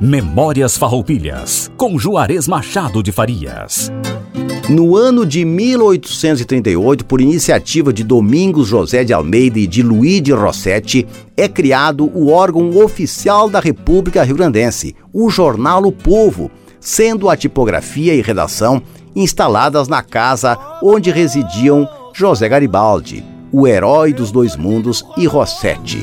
Memórias Farroupilhas, com Juarez Machado de Farias. No ano de 1838, por iniciativa de Domingos José de Almeida e de Luiz de Rossetti, é criado o órgão oficial da República Rio-Grandense, o jornal O Povo, sendo a tipografia e redação instaladas na casa onde residiam José Garibaldi, o herói dos dois mundos e Rossetti.